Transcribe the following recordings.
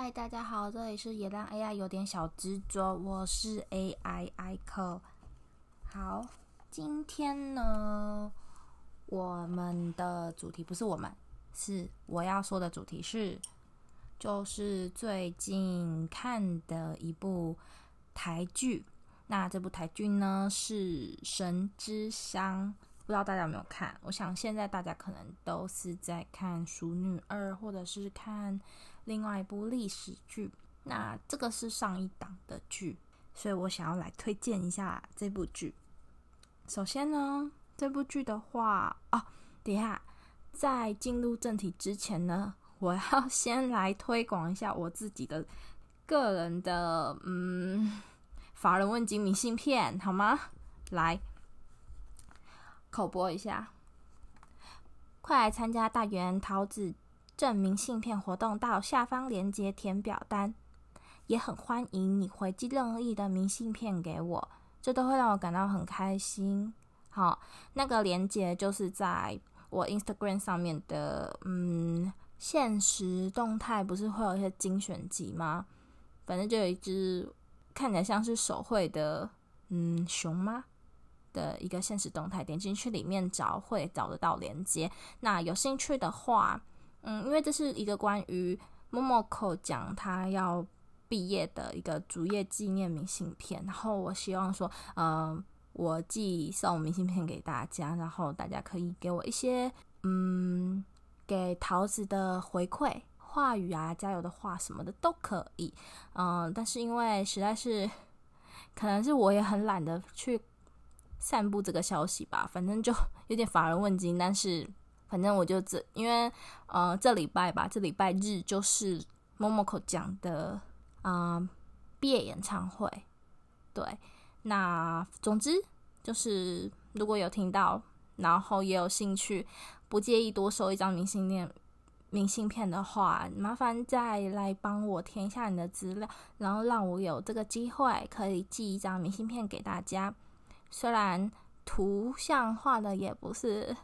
嗨，大家好，这里是也让 AI 有点小执着，我是 AI Ico。好，今天呢，我们的主题不是我们，是我要说的主题是，就是最近看的一部台剧。那这部台剧呢是《神之乡》，不知道大家有没有看？我想现在大家可能都是在看《熟女二》，或者是看。另外一部历史剧，那这个是上一档的剧，所以我想要来推荐一下这部剧。首先呢，这部剧的话，哦，等一下，在进入正题之前呢，我要 先来推广一下我自己的个人的，嗯，法人问津明信片，好吗？来，口播一下，快来参加大圆桃子证明信片活动，到下方链接填表单，也很欢迎你回寄任意的明信片给我，这都会让我感到很开心。好，那个链接就是在我 Instagram 上面的，嗯，限时动态不是会有一些精选集吗？反正就有一只看起来像是手绘的，嗯，熊吗的一个现实动态，点进去里面找会找得到连接。那有兴趣的话。嗯，因为这是一个关于 Momoko 讲他要毕业的一个主业纪念明信片，然后我希望说，呃，我寄送明信片给大家，然后大家可以给我一些，嗯，给桃子的回馈话语啊，加油的话什么的都可以，嗯，但是因为实在是，可能是我也很懒得去散布这个消息吧，反正就有点乏人问津，但是。反正我就这，因为呃，这礼拜吧，这礼拜日就是 Momoko 讲的啊、毕业演唱会。对，那总之就是如果有听到，然后也有兴趣，不介意多收一张明信片，明信片的话，麻烦再来帮我填一下你的资料，然后让我有这个机会可以寄一张明信片给大家。虽然图像画的也不是。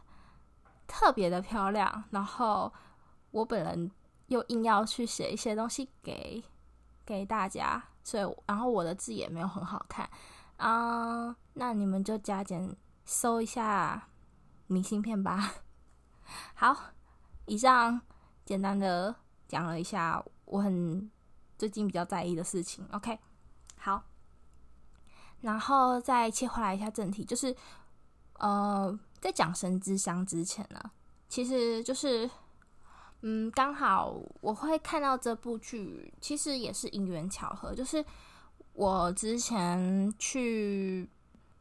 特别的漂亮，然后我本人又硬要去写一些东西给给大家，所以然后我的字也没有很好看啊那你们就加减搜一下明信片吧。好，以上简单的讲了一下我很最近比较在意的事情。OK，好，然后再切回来一下正题，就是呃。在讲《神之乡》之前呢，其实就是，嗯，刚好我会看到这部剧，其实也是因缘巧合。就是我之前去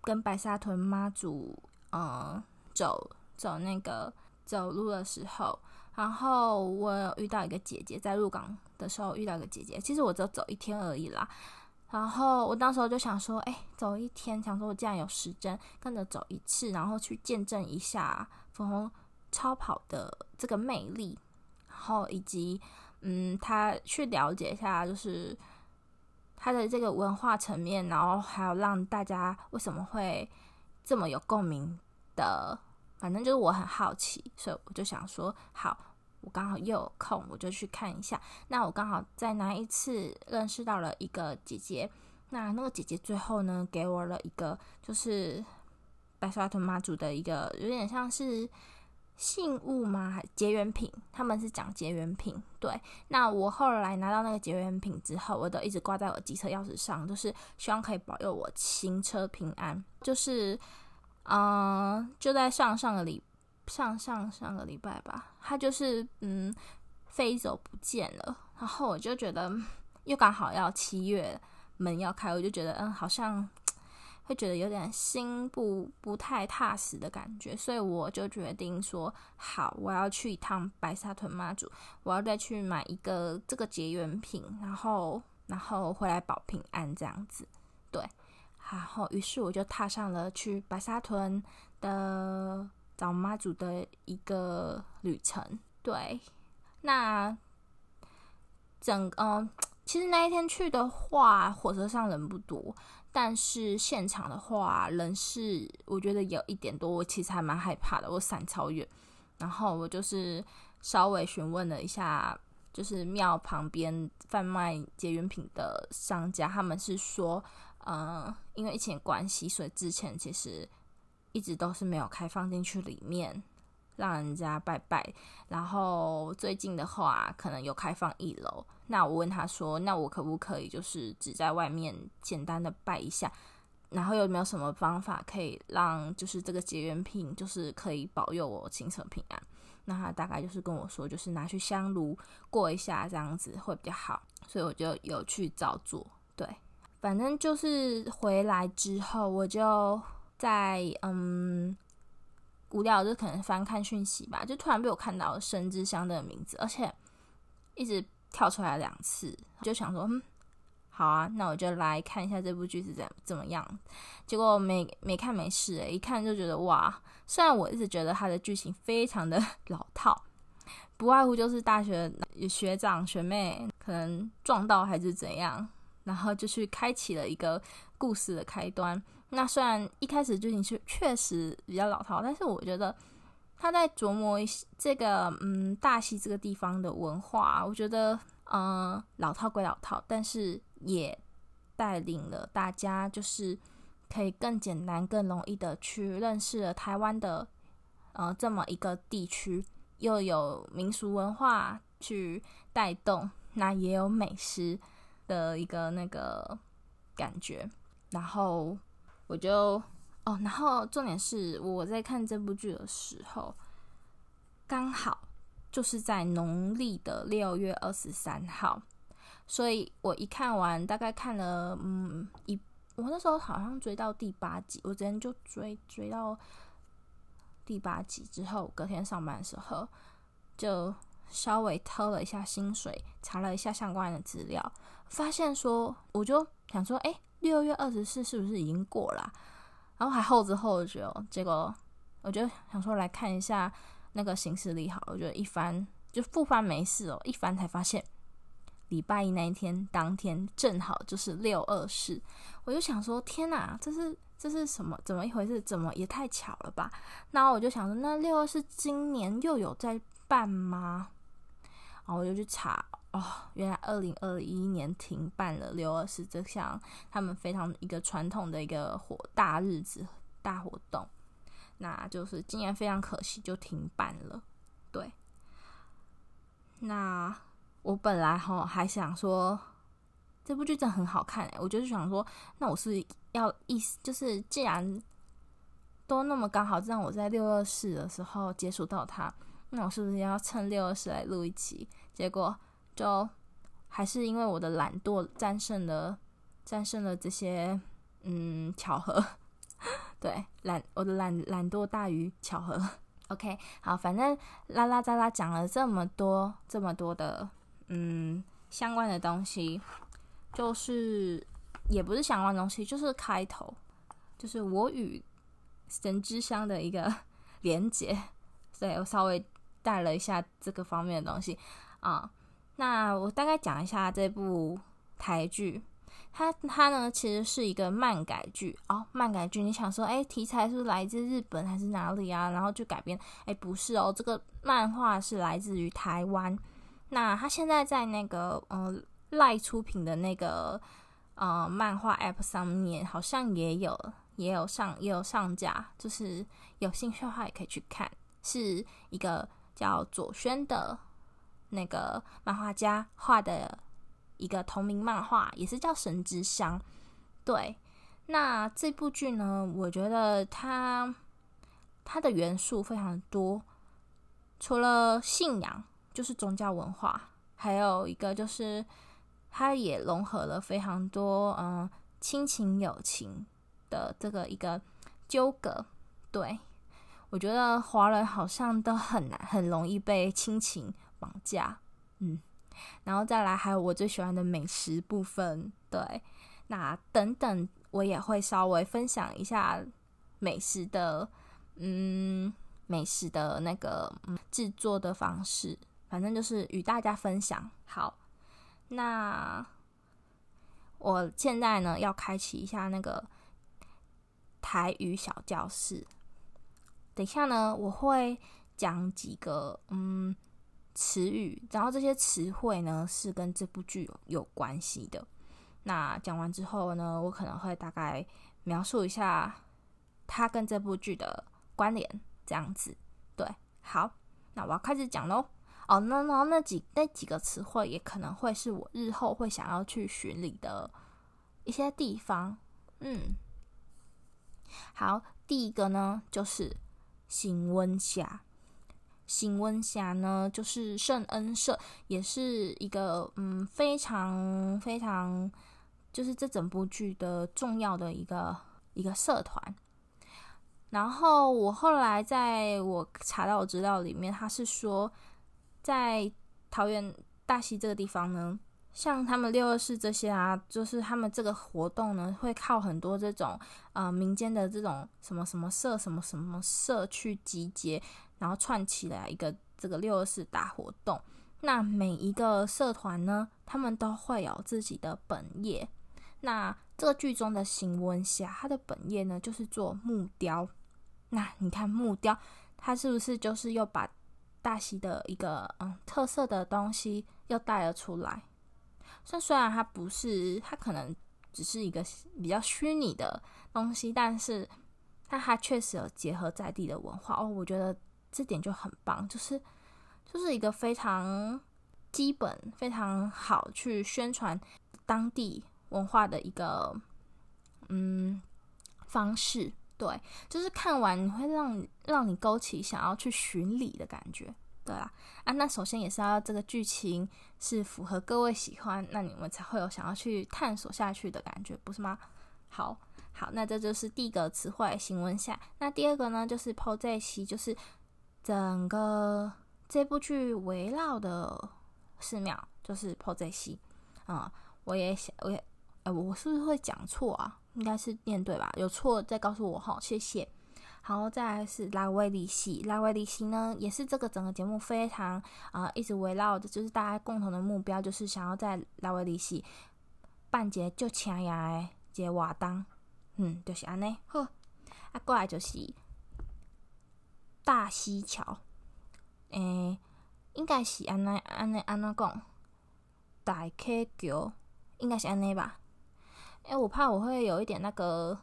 跟白沙屯妈祖，嗯，走走那个走路的时候，然后我有遇到一个姐姐，在鹿港的时候遇到一个姐姐。其实我只走一天而已啦。然后我当时候就想说，哎，走一天，想说我既然有时间，跟着走一次，然后去见证一下粉红超跑的这个魅力，然后以及，嗯，他去了解一下，就是他的这个文化层面，然后还有让大家为什么会这么有共鸣的，反正就是我很好奇，所以我就想说，好。我刚好又有空，我就去看一下。那我刚好在那一次认识到了一个姐姐。那那个姐姐最后呢，给我了一个就是白沙屯妈祖的一个有点像是信物吗？还结缘品？他们是讲结缘品。对。那我后来拿到那个结缘品之后，我都一直挂在我机车钥匙上，就是希望可以保佑我行车平安。就是，嗯、就在上上个礼。上上上个礼拜吧，他就是嗯飞走不见了，然后我就觉得又刚好要七月门要开，我就觉得嗯好像会觉得有点心不不太踏实的感觉，所以我就决定说好，我要去一趟白沙屯妈祖，我要再去买一个这个结缘品，然后然后回来保平安这样子，对，然后于是我就踏上了去白沙屯的。找妈祖的一个旅程，对，那整嗯、呃，其实那一天去的话，火车上人不多，但是现场的话，人是我觉得有一点多，我其实还蛮害怕的，我闪超远，然后我就是稍微询问了一下就是庙旁边贩卖结缘品的商家，他们是说，呃，因为疫情关系，所以之前其实一直都是没有开放进去里面让人家拜拜。然后最近的话，可能有开放一楼。那我问他说，那我可不可以就是只在外面简单的拜一下？然后有没有什么方法可以让就是这个结缘品就是可以保佑我行车平安？那他大概就是跟我说，就是拿去香炉过一下，这样子会比较好。所以我就有去照做。对，反正就是回来之后，我就在嗯无聊就可能翻看讯息吧，就突然被我看到生之香的名字，而且一直跳出来两次，就想说，嗯，好啊，那我就来看一下这部剧是怎怎么样。结果没没看没事，一看就觉得哇。虽然我一直觉得他的剧情非常的 老套，不外乎就是大学学长学妹可能撞到还是怎样，然后就去开启了一个故事的开端。那虽然一开始剧情是确实比较老套，但是我觉得他在琢磨这个嗯大溪这个地方的文化，我觉得嗯老套归老套，但是也带领了大家就是。可以更简单、更容易的去认识了台湾的呃这么一个地区，又有民俗文化去带动，那也有美食的一个那个感觉。然后我就哦，然后重点是我在看这部剧的时候，刚好就是在农历的六月二十三号，所以我一看完，大概看了嗯一。我那时候好像追到第八集，我之前就追追到第八集之后，隔天上班的时候就稍微偷了一下薪水，查了一下相关的资料，发现说，我就想说，哎，六月二十四是不是已经过了？然后还后知后觉，结果我就想说来看一下那个行事历，好，我觉得一翻就复翻没事哦，一翻才发现。礼拜一那一天，当天正好就是六二四，我就想说，天哪，这是这是什么？怎么一回事？怎么也太巧了吧？然后我就想说，那六二四今年又有在办吗？然后我就去查，哦，原来二零二一年停办了六二四这项他们非常一个传统的一个活大日子大活动，那就是今年非常可惜就停办了。对，那。我本来哈还想说，这部剧真的很好看，我就是想说，那我是要意思就是，既然都那么刚好让我在六二四的时候接触到它，那我是不是要趁六二四来录一期？结果就还是因为我的懒惰战胜了战胜了这些嗯巧合，对懒我的懒懒惰大于巧合。OK，好，反正拉拉杂杂讲了这么多这么多的。嗯，相关的东西就是也不是相关的东西，就是开头，就是我与神之乡的一个连接，所以我稍微带了一下这个方面的东西啊。那我大概讲一下这部台剧，它它呢其实是一个漫改剧哦，漫改剧。你想说，哎，题材是来自日本还是哪里啊？然后就改编，哎，不是哦，这个漫画是来自于台湾。那他现在在那个呃赖出品的那个呃漫画 App 上面，好像也有也有上也有上架，就是有兴趣的话也可以去看。是一个叫左轩的那个漫画家画的一个同名漫画，也是叫《神之乡》。对，那这部剧呢，我觉得它它的元素非常多，除了信仰。就是宗教文化，还有一个就是，它也融合了非常多嗯亲情友情的这个一个纠葛。对，我觉得华人好像都很难很容易被亲情绑架，嗯，然后再来还有我最喜欢的美食部分，对，那等等我也会稍微分享一下美食的嗯美食的那个嗯制作的方式。反正就是与大家分享。好，那我现在呢要开启一下那个台语小教室。等一下呢，我会讲几个嗯词语，然后这些词汇呢是跟这部剧有关系的。那讲完之后呢，我可能会大概描述一下它跟这部剧的关联，这样子。对，好，那我要开始讲喽。哦，那那那几那几个词汇也可能会是我日后会想要去巡礼的一些地方。嗯，好，第一个呢就是新温社。新温社呢就是圣恩社，也是一个嗯非常非常就是这整部剧的重要的一个一个社团。然后我后来在我查到的资料里面，他是说。在桃园大溪这个地方呢，像他们六二四这些啊，就是他们这个活动呢，会靠很多这种呃民间的这种什么什么社、什么什么社去集结，然后串起来一个这个六二四大活动。那每一个社团呢，他们都会有自己的本业。那这个剧中的行文侠，他的本业呢，就是做木雕。那你看木雕，他是不是就是又把大溪的一个嗯特色的东西又带了出来，虽虽然它不是，它可能只是一个比较虚拟的东西，但是但它确实有结合在地的文化哦，我觉得这点就很棒，就是就是一个非常基本、非常好去宣传当地文化的一个嗯方式。对，就是看完你会让让你勾起想要去巡礼的感觉，对啦。啊，那首先也是要这个剧情是符合各位喜欢，那你们才会有想要去探索下去的感觉，不是吗？好，好，那这就是第一个词汇行文下。那第二个呢，就是朴载西，就是整个这部剧围绕的寺庙，就是朴载西。啊、我也想，我也，哎，我是不是会讲错啊？应该是念对吧？有错再告诉我哈，谢谢。好，再来是拉维里西，拉维里西呢，也是这个整个节目非常啊、一直围绕的，就是大家共同的目标，就是想要在拉维里西办节就抢呀的节活动，嗯，就是安尼。好，啊，过来就是大溪桥，诶、应该是安尼安尼安怎讲？大溪桥，应该是安尼吧？诶、我怕我会有一点那个，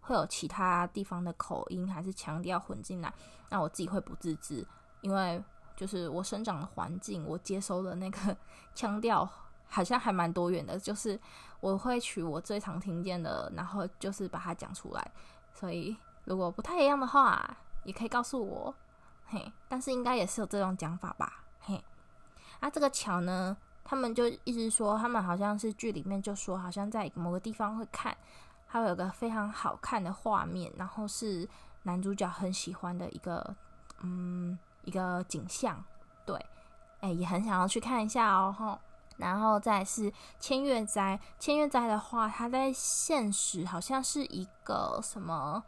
会有其他地方的口音还是腔调混进来，那我自己会不自知，因为就是我生长的环境，我接收的那个 腔调好像还蛮多元的，就是我会取我最常听见的，然后就是把它讲出来，所以如果不太一样的话，也可以告诉我，嘿，但是应该也是有这种讲法吧，嘿，啊，这个桥呢？他们就一直说，他们好像是剧里面就说，好像在某个地方会看，还有个非常好看的画面，然后是男主角很喜欢的一个，嗯，一个景象，对，哎，也很想要去看一下哦，吼，然后再是千月斋，千月斋的话，它在现实好像是一个什么，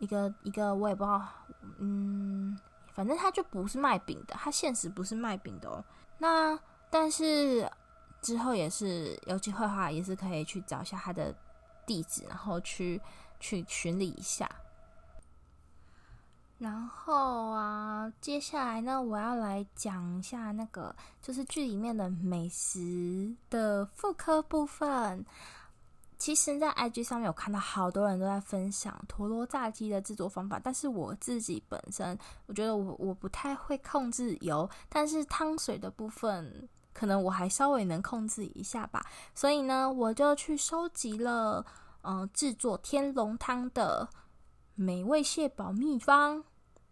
一个一个我也不知道，嗯，反正他就不是卖饼的，他现实不是卖饼的哦，那。但是之后也是有机会的话，也是可以去找一下他的地址，然后去去巡礼一下。然后啊，接下来呢，我要来讲一下那个就是剧里面的美食的复刻部分。其实，在 IG 上面有看到好多人都在分享陀螺炸鸡的制作方法，但是我自己本身，我觉得我我不太会控制油，但是汤水的部分。可能我还稍微能控制一下吧，所以呢，我就去收集了，嗯、制作天龙汤的美味蟹堡秘方。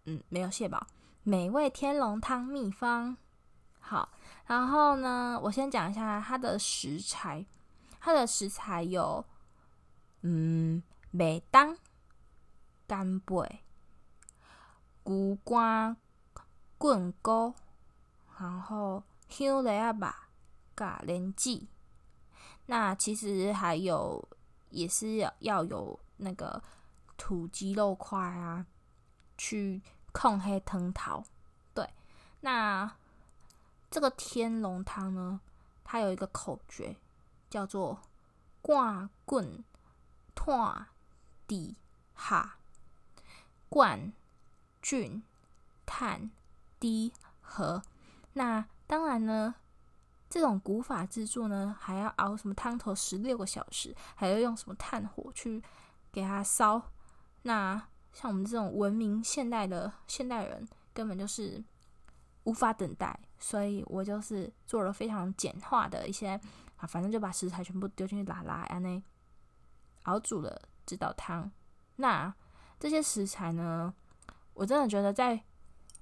嗯，没有蟹堡，美味天龙汤秘方。好，然后呢，我先讲一下它的食材，它的食材有，嗯，麦当、干贝、牛肝、滚锅，然后。香螺仔肉、咖莲子，那其实还有也是要要有那个土鸡肉块啊，去控黑汤头。对，那这个天龙汤呢，它有一个口诀，叫做“挂棍炭底下，冠菌炭低和。那当然呢，这种古法制作呢，还要熬什么汤头十六个小时，还要用什么炭火去给它烧。那像我们这种文明现代的现代人，根本就是无法等待，所以我就是做了非常简化的一些啊，反正就把食材全部丢进去拉拉，然后呢熬煮了这道汤。那这些食材呢，我真的觉得在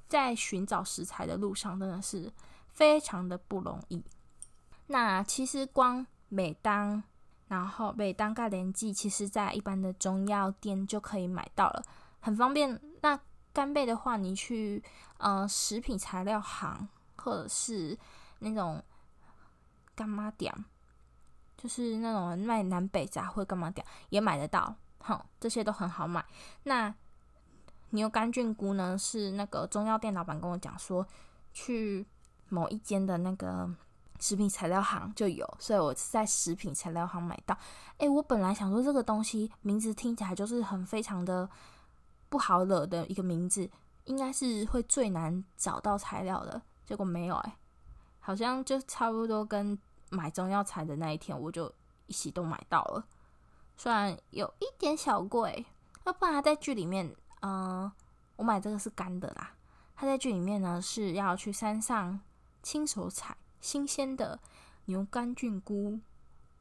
在寻找食材的路上，真的是非常的不容易。那其实光美当，然后美当盖莲记，其实在一般的中药店就可以买到了，很方便。那干贝的话，你去呃食品材料行或者是那种干妈店，就是那种卖南北杂货柑仔店也买得到，哼，这些都很好买。那牛肝菌菇呢，是那个中药店老板跟我讲说，去某一间的那个。食品材料行就有，所以我是在食品材料行买到。诶，我本来想说这个东西名字听起来就是很非常的不好惹的一个名字，应该是会最难找到材料的。结果没有，诶，好像就差不多跟买中药材的那一天，我就一起都买到了。虽然有一点小贵，要不然在剧里面，嗯、我买这个是干的啦。他在剧里面呢是要去山上亲手采。新鲜的牛肝菌菇，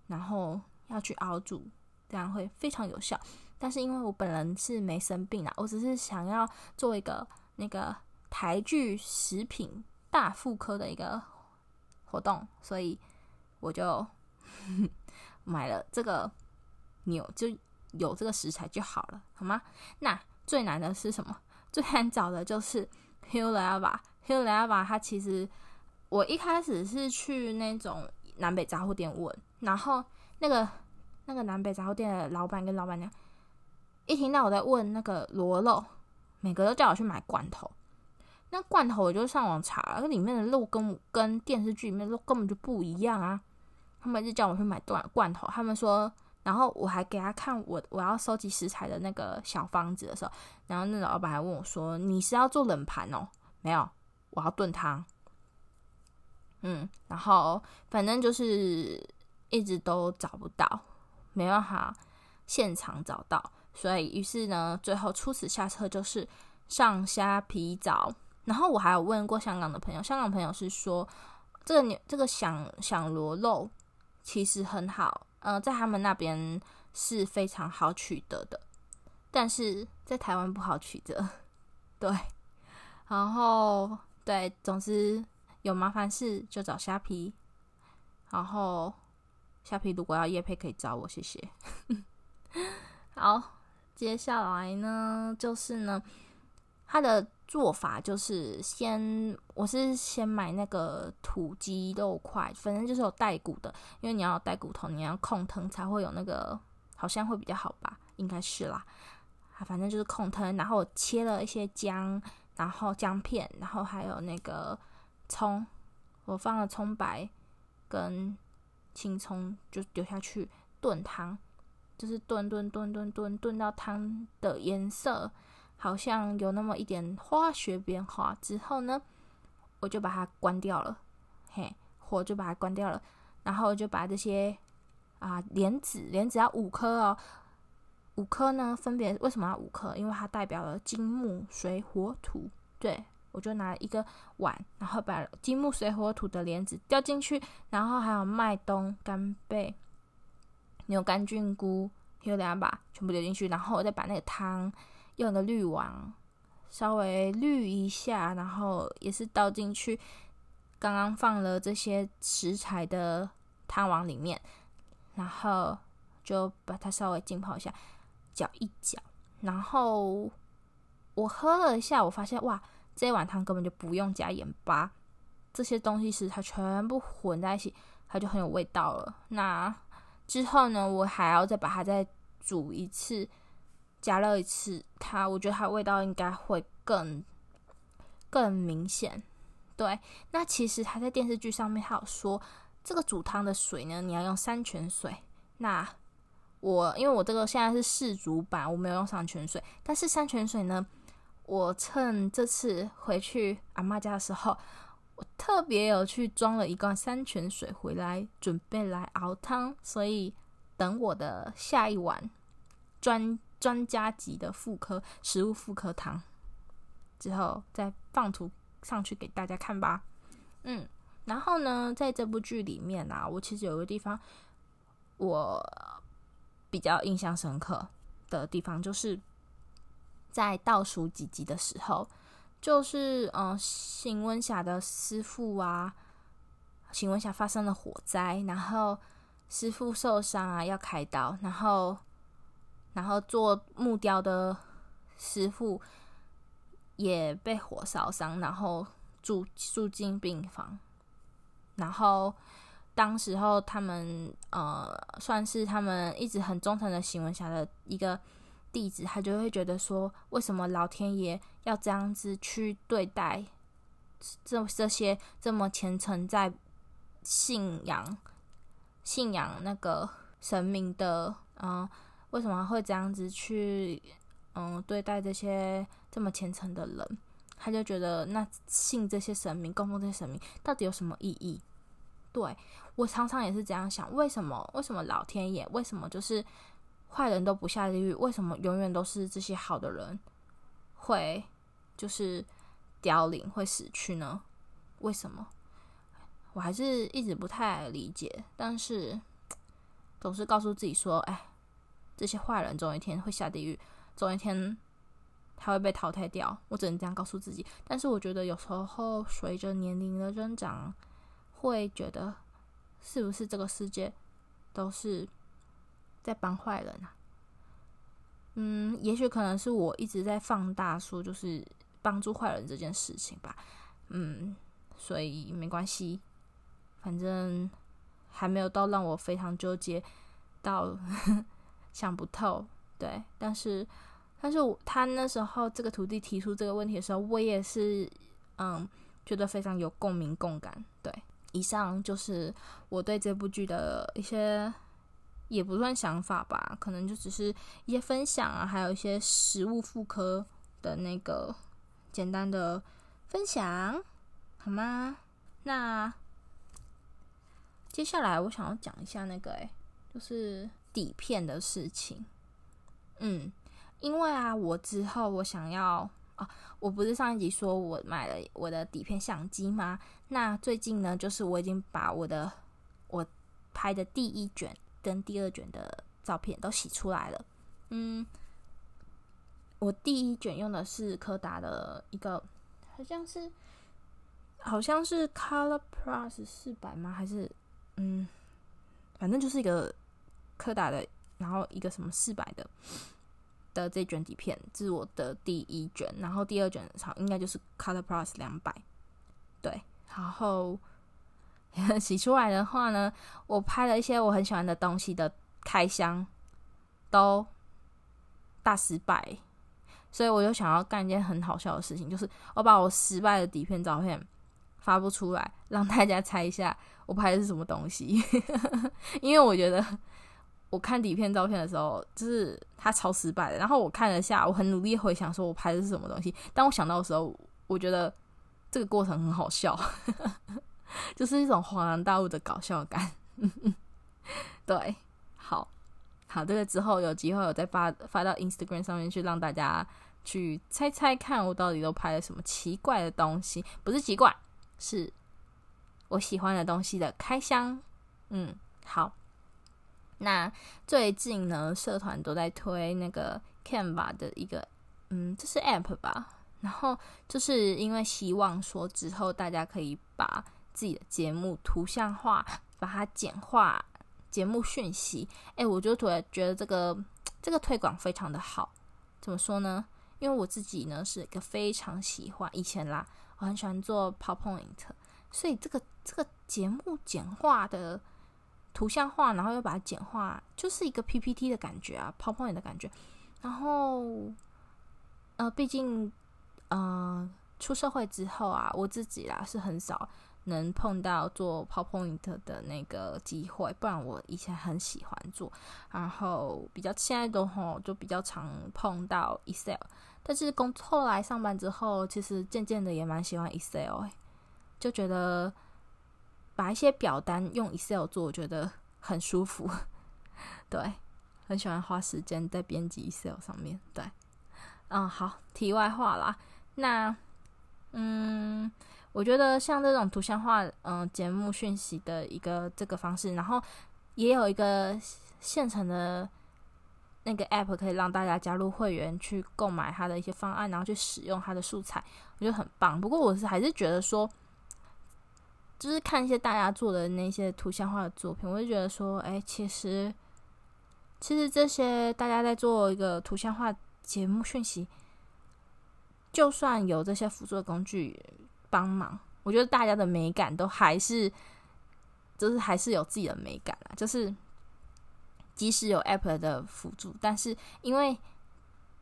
然后要去熬煮，这样会非常有效。但是因为我本人是没生病啊，我只是想要做一个那个台剧食品大妇科的一个活动，所以我就呵 呵买了这个牛，就有这个食材就好了，好吗？那最难的是什么？最难找的就是 Huilaba，Huilaba 它其实。我一开始是去那种南北杂货店问，然后那个那个南北杂货店的老板跟老板娘一听到我在问那个螺肉，每个都叫我去买罐头。那罐头我就上网查，那里面的肉跟跟电视剧里面的肉根本就不一样啊！他们就叫我去买罐罐头，他们说，然后我还给他看我我要收集食材的那个小方子的时候，然后那个老板还问我说：“你是要做冷盘哦？”没有，我要炖汤。嗯，然后反正就是一直都找不到，没办法现场找到，所以于是呢，最后出此下策就是上虾皮找。然后我还有问过香港的朋友，香港朋友是说这个牛这个响响螺肉其实很好，呃，在他们那边是非常好取得的，但是在台湾不好取得。对，然后对，总之。有麻烦事就找虾皮，然后虾皮如果要业配可以找我，谢谢。好，接下来呢，就是呢，它的做法就是先，我是先买那个土鸡肉块，反正就是有带骨的，因为你要带骨头，你要控汤才会有那个，好像会比较好吧，应该是啦。啊反正就是控汤，然后我切了一些姜，然后姜片，然后还有那个。葱，我放了葱白跟青葱，就丢下去炖汤，就是炖炖炖炖炖炖到汤的颜色好像有那么一点化学变化之后呢，我就把它关掉了，嘿，火就把它关掉了，然后就把这些啊莲子，莲子要五颗哦，五颗呢分别为什么要五颗？因为它代表了金木水火土，对。我就拿一个碗，然后把金木水火土的莲子掉进去，然后还有麦冬、干贝、牛肝菌菇，有两把全部丢进去，然后我再把那个汤用个滤网稍微滤一下，然后也是倒进去刚刚放了这些食材的汤碗里面，然后就把它稍微浸泡一下，搅一搅，然后我喝了一下，我发现哇。这碗汤根本就不用加盐巴，这些东西是它全部混在一起，它就很有味道了。那之后呢，我还要再把它再煮一次，加热一次，它我觉得它味道应该会更更明显。对，那其实它在电视剧上面还有说，这个煮汤的水呢，你要用山泉水。那我因为我这个现在是试煮版，我没有用山泉水，但是山泉水呢。我趁这次回去阿妈家的时候，我特别有去装了一罐山泉水回来，准备来熬汤。所以等我的下一碗专专家级的妇科食物妇科汤之后，再放图上去给大家看吧。嗯，然后呢，在这部剧里面啊，我其实有个地方我比较印象深刻的地方，就是。在倒数几集的时候，就是嗯，邢文霞的师傅啊，邢文霞发生了火灾，然后师傅受伤啊，要开刀，然后然后做木雕的师傅也被火烧伤，然后住住进病房，然后当时候他们呃，算是他们一直很忠诚的新闻侠的一个。弟子他就会觉得说，为什么老天爷要这样子去对待这这些这么虔诚在信仰信仰那个神明的，嗯，为什么会这样子去嗯对待这些这么虔诚的人？他就觉得那信这些神明、供奉这些神明到底有什么意义？对，我常常也是这样想，为什么？为什么老天爷？为什么就是？坏人都不下地狱，为什么永远都是这些好的人会就是凋零、会死去呢？为什么？我还是一直不太理解。但是总是告诉自己说：“哎，这些坏人总有一天会下地狱，总有一天他会被淘汰掉。”我只能这样告诉自己。但是我觉得有时候随着年龄的增长，会觉得是不是这个世界都是。在帮坏人啊，嗯，也许可能是我一直在放大说，就是帮助坏人这件事情吧，嗯，所以没关系，反正还没有到让我非常纠结到想不透，对，但是，但是他那时候这个徒弟提出这个问题的时候，我也是嗯觉得非常有共鸣共感，对，以上就是我对这部剧的一些。也不算想法吧，可能就只是一些分享啊，还有一些食物妇科的那个简单的分享，好吗？那接下来我想要讲一下那个，诶，就是底片的事情。嗯，因为啊，我之后我想要啊，我不是上一集说我买了我的底片相机吗？那最近呢，就是我已经把我的我拍的第一卷。跟第二卷的照片都洗出来了。嗯，我第一卷用的是柯达的一个，好像是好像是 Color Plus 四百吗？还是嗯，反正就是一个柯达的，然后一个什么四百的的这卷底片，这是我的第一卷。然后第二卷好应该就是 Color Plus 两百，对，然后。洗出来的话呢，我拍了一些我很喜欢的东西的开箱，都大失败，所以我就想要干一件很好笑的事情，就是我把我失败的底片照片发布出来，让大家猜一下我拍的是什么东西。因为我觉得我看底片照片的时候，就是它超失败的。然后我看了下，我很努力回想说我拍的是什么东西，当我想到的时候，我觉得这个过程很好笑。就是一种恍然大悟的搞笑感，嗯 对，好，好，这个之后有机会我再发发到 Instagram 上面去，让大家去猜猜看，我到底都拍了什么奇怪的东西？不是奇怪，是我喜欢的东西的开箱。嗯，好，那最近呢，社团都在推那个 Canva 的一个，嗯，这是 App 吧？然后就是因为希望说之后大家可以把自己的节目图像化，把它简化，节目讯息。哎，我就突然觉得这个这个推广非常的好。怎么说呢？因为我自己呢是一个非常喜欢以前啦，我很喜欢做 PowerPoint，所以这个这个节目简化的图像化，然后又把它简化，就是一个 PPT 的感觉啊，PowerPoint 的感觉。然后，呃，毕竟，呃，出社会之后啊，我自己啦是很少。能碰到做 PowerPoint 的那个机会，不然我以前很喜欢做，然后比较现在的吼就比较常碰到 Excel，但是工后来上班之后，其实渐渐的也蛮喜欢 Excel，欸，就觉得把一些表单用 Excel 做，我觉得很舒服，对，很喜欢花时间在编辑 Excel 上面，对，嗯，好，题外话啦，那，嗯。我觉得像这种图像化，嗯、节目讯息的一个这个方式，然后也有一个现成的那个 app 可以让大家加入会员去购买它的一些方案，然后去使用它的素材，我觉得很棒。不过我是还是觉得说，就是看一些大家做的那些图像化的作品，我就觉得说，哎，其实其实这些大家在做一个图像化节目讯息，就算有这些辅助的工具。帮忙，我觉得大家的美感都还是，就是还是有自己的美感啦。就是即使有 App 的辅助，但是因为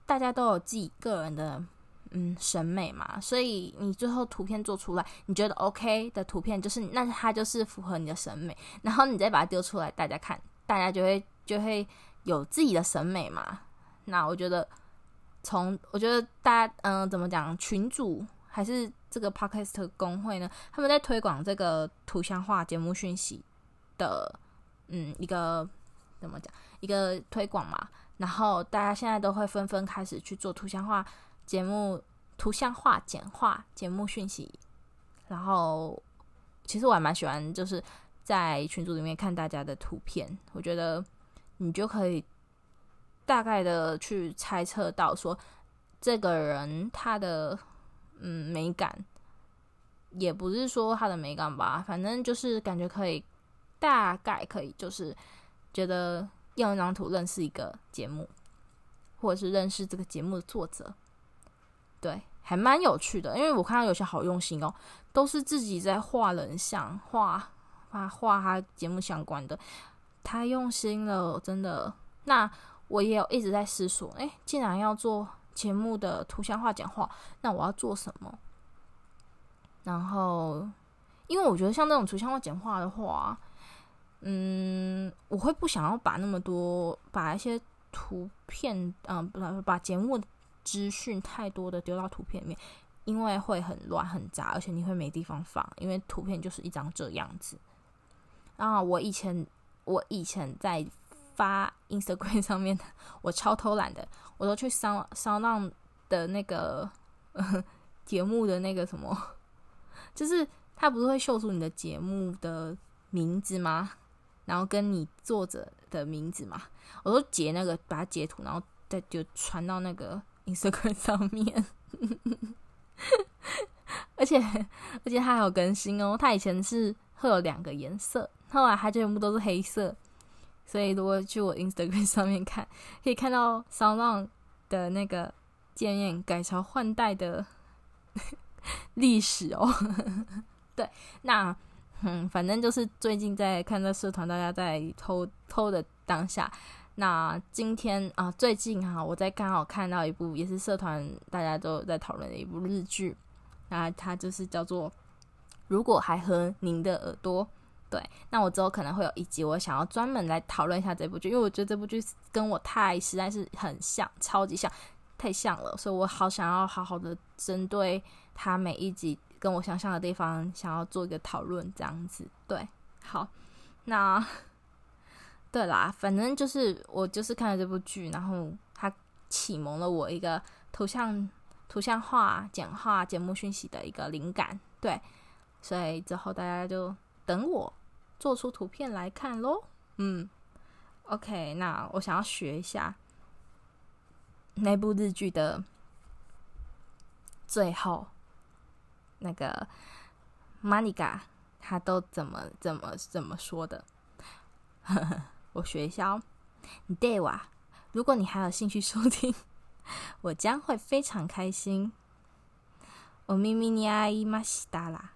大家都有自己个人的嗯审美嘛，所以你最后图片做出来，你觉得 OK 的图片，就是那它就是符合你的审美，然后你再把它丢出来，大家看，大家就会就会有自己的审美嘛。那我觉得从我觉得大家嗯、怎么讲群主。还是这个 Podcast 工会呢？他们在推广这个图像化节目讯息的，嗯，一个怎么讲？一个推广嘛。然后大家现在都会纷纷开始去做图像化节目、图像化简化节目讯息。然后，其实我还蛮喜欢，就是在群组里面看大家的图片，我觉得你就可以大概的去猜测到说，这个人他的。嗯，美感也不是说他的美感吧，反正就是感觉可以，大概可以，就是觉得用一张图认识一个节目，或者是认识这个节目的作者，对，还蛮有趣的。因为我看到有些好用心哦，都是自己在画人像，画画画他节目相关的，太用心了，真的。那我也有一直在思索，哎，既然要做。节目的图像化简化，那我要做什么？然后，因为我觉得像这种图像化简化的话，嗯，我会不想要把那么多，把一些图片，嗯，不，把节目资讯太多的丢到图片里面，因为会很乱很杂，而且你会没地方放，因为图片就是一张这样子。啊，我以前，我以前在。发 Instagram 上面，我超偷懒的，我都去商商浪的那个节目的那个什么，就是他不是会秀出你的节目的名字吗？然后跟你作者的名字嘛，我都截那个，把它截图，然后再就传到那个 Instagram 上面。而且而且他还有更新哦，他以前是会有两个颜色，后来他全部都是黑色。所以，如果去我 Instagram 上面看，可以看到 SoundOn 的那个界面改朝换代的 历史哦。对，那嗯，反正就是最近在看这社团，大家在偷偷的当下。那今天啊，最近哈、我在刚好看到一部也是社团大家都在讨论的一部日剧，那它就是叫做《如果还和您的耳朵》。对，那我之后可能会有一集，我想要专门来讨论一下这部剧，因为我觉得这部剧跟我太实在是很像，超级像，太像了，所以我好想要好好的针对它每一集跟我想象的地方，想要做一个讨论，这样子。对，好，那对啦，反正就是我就是看了这部剧，然后它启蒙了我一个图像图像化简化节目讯息的一个灵感。对，所以之后大家就等我。做出图片来看咯。嗯，OK，那我想要学一下那部日剧的最后那个玛尼嘎他都怎么怎么怎么说的？呵 呵我学一下哦。对哇，如果你还有兴趣收听，我将会非常开心。お耳に合いましたら，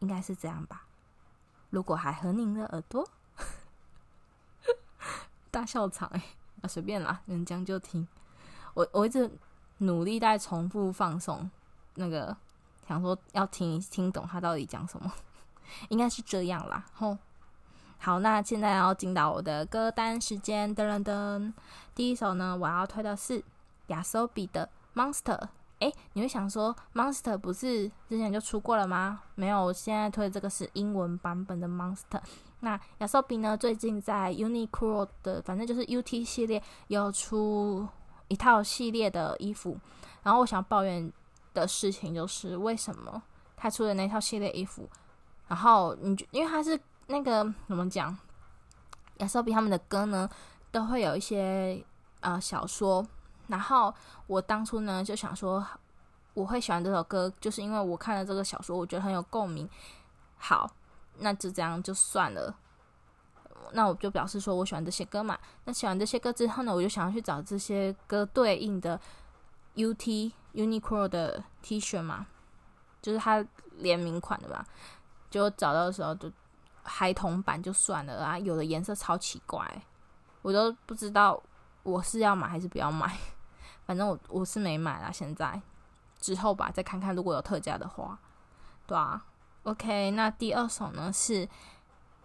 应该是这样吧。如果还和您的耳朵，大笑场哎，啊随便啦，能讲就听。我我一直努力在重复放送那个 想说要听听懂他到底讲什么，应该是这样啦。吼， 好，那现在要进到我的歌单时间，噔噔噔，第一首呢，我要推的是 YOASOBI 的 Monster。诶，你会想说 Monster 不是之前就出过了吗？没有，现在推的这个是英文版本的 Monster。那 YOASOBI 呢，最近在 Uniqlo 的，反正就是 UT 系列有出一套系列的衣服。然后我想抱怨的事情就是，为什么他出的那套系列衣服，然后你因为他是那个怎么讲，YOASOBI 他们的歌呢，都会有一些呃小说。然后我当初呢就想说，我会喜欢这首歌，就是因为我看了这个小说，我觉得很有共鸣。好，那就这样就算了。那我就表示说我喜欢这些歌嘛。那喜欢这些歌之后呢，我就想要去找这些歌对应的 UT Uniqlo 的 T 恤嘛，就是它联名款的吧。就找到的时候就孩童版就算了啊，有的颜色超奇怪，我都不知道我是要买还是不要买。反正我我是没买啦，现在之后吧，再看看如果有特价的话，对啊。OK，那第二首呢是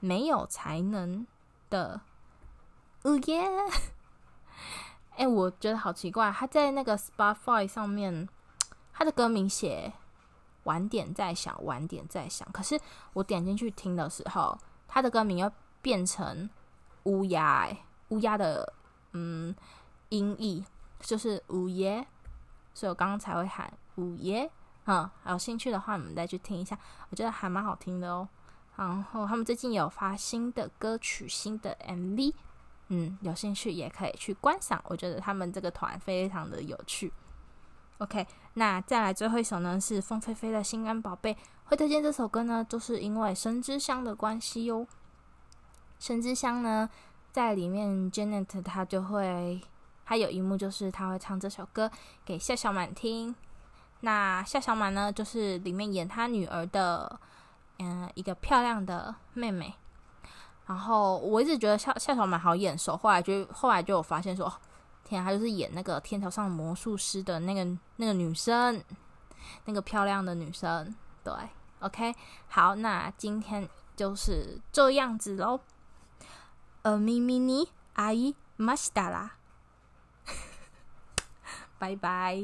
没有才能的，哦耶！哎，我觉得好奇怪，他在那个 Spotify 上面，他的歌名写晚点再想，晚点再想，可是我点进去听的时候，他的歌名又变成乌鸦，乌鸦的嗯音译。就是午夜，所以我刚刚才会喊午夜。嗯，有兴趣的话，你们再去听一下，我觉得还蛮好听的哦。然后他们最近有发新的歌曲、新的 MV，嗯，有兴趣也可以去观赏。我觉得他们这个团非常的有趣。OK，那再来最后一首呢，是凤飞飞的《心肝宝贝》。会推荐这首歌呢，就是因为申之香的关系哟。申之香呢，在里面 Janet 她就会。还有一幕就是她会唱这首歌给夏小满听，那夏小满呢，就是里面演她女儿的，嗯，一个漂亮的妹妹。然后我一直觉得夏夏小满好眼熟，后来就后来就有发现说，天啊，他就是演那个天桥上魔术师的那个那个女生，那个漂亮的女生。对，OK，好，那今天就是这样子喽。呃，咪咪你阿姨马西达啦。拜拜。